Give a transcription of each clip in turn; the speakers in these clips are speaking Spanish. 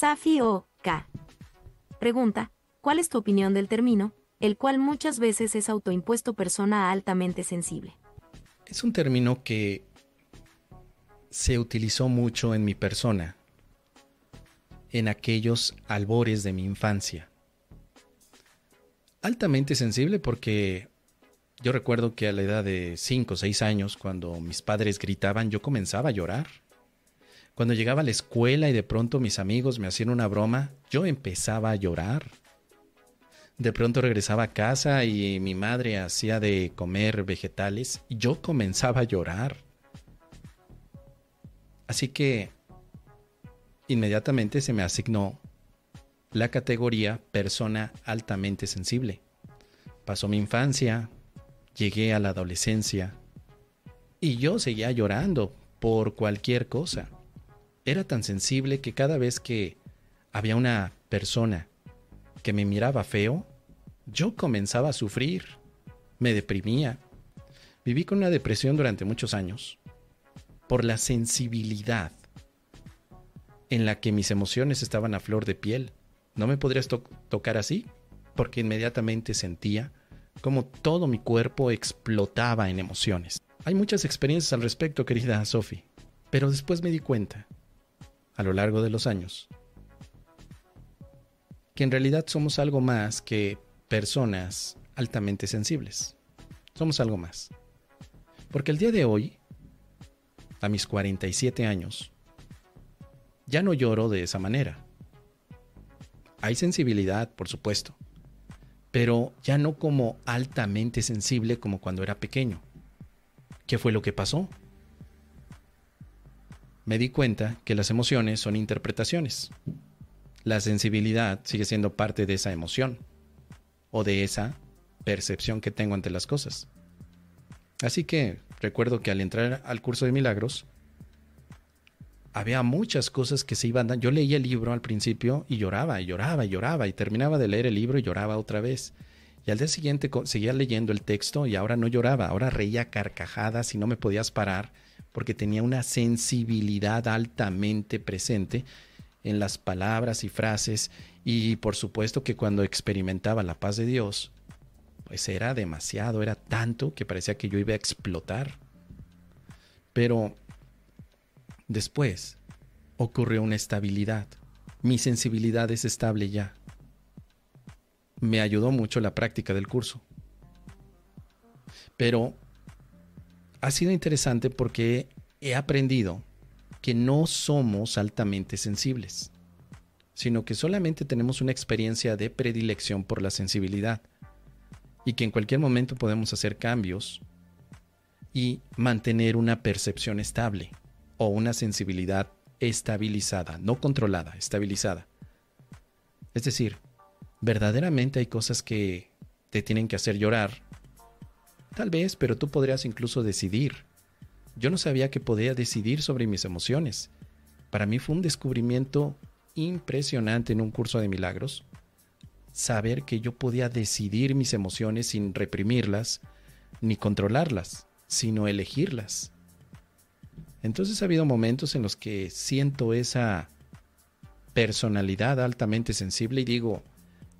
Safi o K. Pregunta, ¿cuál es tu opinión del término, el cual muchas veces es autoimpuesto persona altamente sensible? Es un término que se utilizó mucho en mi persona, en aquellos albores de mi infancia. Altamente sensible porque yo recuerdo que a la edad de 5 o 6 años, cuando mis padres gritaban, yo comenzaba a llorar. Cuando llegaba a la escuela y de pronto mis amigos me hacían una broma, yo empezaba a llorar. De pronto regresaba a casa y mi madre hacía de comer vegetales y yo comenzaba a llorar. Así que inmediatamente se me asignó la categoría persona altamente sensible. Pasó mi infancia, llegué a la adolescencia y yo seguía llorando por cualquier cosa. Era tan sensible que cada vez que había una persona que me miraba feo, yo comenzaba a sufrir, me deprimía. Viví con una depresión durante muchos años por la sensibilidad en la que mis emociones estaban a flor de piel. No me podrías tocar así, porque inmediatamente sentía como todo mi cuerpo explotaba en emociones. Hay muchas experiencias al respecto, querida Sophie, pero después me di cuenta, a lo largo de los años, que en realidad somos algo más que personas altamente sensibles. Somos algo más. Porque el día de hoy, a mis 47 años, ya no lloro de esa manera. Hay sensibilidad, por supuesto, pero ya no como altamente sensible como cuando era pequeño. ¿Qué fue lo que pasó? Me di cuenta que las emociones son interpretaciones. La sensibilidad sigue siendo parte de esa emoción o de esa percepción que tengo ante las cosas. Así que recuerdo que al entrar al curso de milagros, había muchas cosas que se iban dando. Yo leía el libro al principio y lloraba y lloraba y lloraba y terminaba de leer el libro y lloraba otra vez. Y al día siguiente seguía leyendo el texto y ahora no lloraba, ahora reía carcajadas y no me podías parar porque tenía una sensibilidad altamente presente en las palabras y frases y por supuesto que cuando experimentaba la paz de Dios, pues era demasiado, era tanto que parecía que yo iba a explotar. Pero Después, ocurrió una estabilidad. Mi sensibilidad es estable ya. Me ayudó mucho la práctica del curso. Pero ha sido interesante porque he aprendido que no somos altamente sensibles, sino que solamente tenemos una experiencia de predilección por la sensibilidad y que en cualquier momento podemos hacer cambios y mantener una percepción estable o una sensibilidad estabilizada, no controlada, estabilizada. Es decir, verdaderamente hay cosas que te tienen que hacer llorar. Tal vez, pero tú podrías incluso decidir. Yo no sabía que podía decidir sobre mis emociones. Para mí fue un descubrimiento impresionante en un curso de milagros. Saber que yo podía decidir mis emociones sin reprimirlas ni controlarlas, sino elegirlas. Entonces ha habido momentos en los que siento esa personalidad altamente sensible y digo,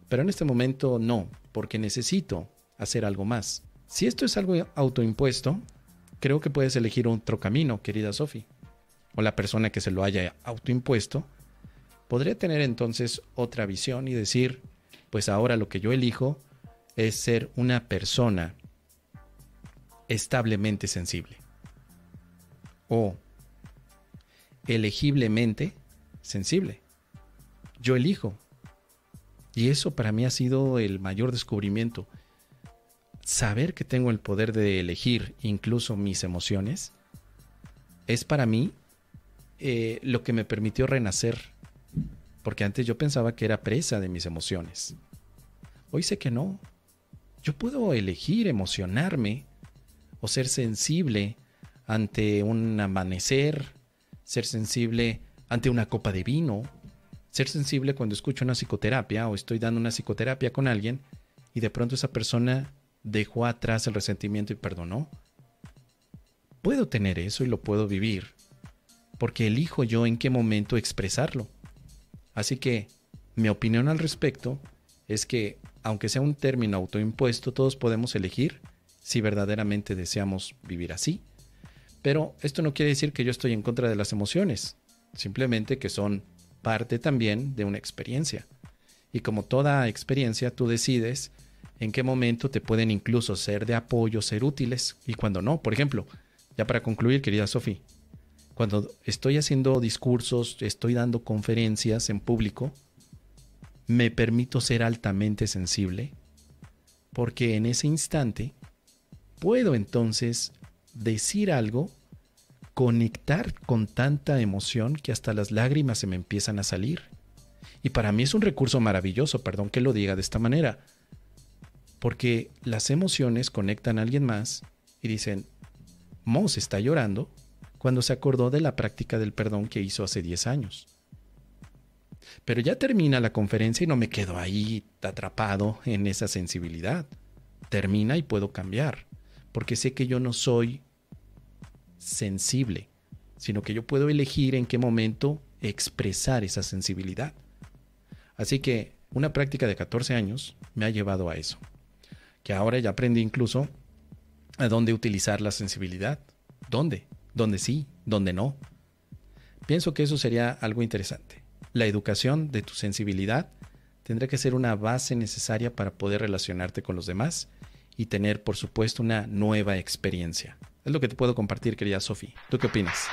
pero en este momento no, porque necesito hacer algo más. Si esto es algo autoimpuesto, creo que puedes elegir otro camino, querida Sophie. O la persona que se lo haya autoimpuesto podría tener entonces otra visión y decir, pues ahora lo que yo elijo es ser una persona establemente sensible o elegiblemente sensible. Yo elijo. Y eso para mí ha sido el mayor descubrimiento. Saber que tengo el poder de elegir incluso mis emociones es para mí eh, lo que me permitió renacer. Porque antes yo pensaba que era presa de mis emociones. Hoy sé que no. Yo puedo elegir emocionarme o ser sensible ante un amanecer, ser sensible ante una copa de vino, ser sensible cuando escucho una psicoterapia o estoy dando una psicoterapia con alguien y de pronto esa persona dejó atrás el resentimiento y perdonó. Puedo tener eso y lo puedo vivir, porque elijo yo en qué momento expresarlo. Así que mi opinión al respecto es que, aunque sea un término autoimpuesto, todos podemos elegir si verdaderamente deseamos vivir así. Pero esto no quiere decir que yo estoy en contra de las emociones, simplemente que son parte también de una experiencia. Y como toda experiencia, tú decides en qué momento te pueden incluso ser de apoyo, ser útiles y cuando no. Por ejemplo, ya para concluir, querida Sofía, cuando estoy haciendo discursos, estoy dando conferencias en público, me permito ser altamente sensible porque en ese instante puedo entonces decir algo, conectar con tanta emoción que hasta las lágrimas se me empiezan a salir. Y para mí es un recurso maravilloso, perdón que lo diga de esta manera, porque las emociones conectan a alguien más y dicen, Moss está llorando cuando se acordó de la práctica del perdón que hizo hace 10 años. Pero ya termina la conferencia y no me quedo ahí atrapado en esa sensibilidad. Termina y puedo cambiar, porque sé que yo no soy sensible, sino que yo puedo elegir en qué momento expresar esa sensibilidad. Así que una práctica de 14 años me ha llevado a eso que ahora ya aprendí incluso a dónde utilizar la sensibilidad. ¿Dónde? ¿Dónde sí? ¿Dónde no? Pienso que eso sería algo interesante. La educación de tu sensibilidad tendrá que ser una base necesaria para poder relacionarte con los demás y tener, por supuesto, una nueva experiencia. Es lo que te puedo compartir, querida Sofi. ¿Tú qué opinas?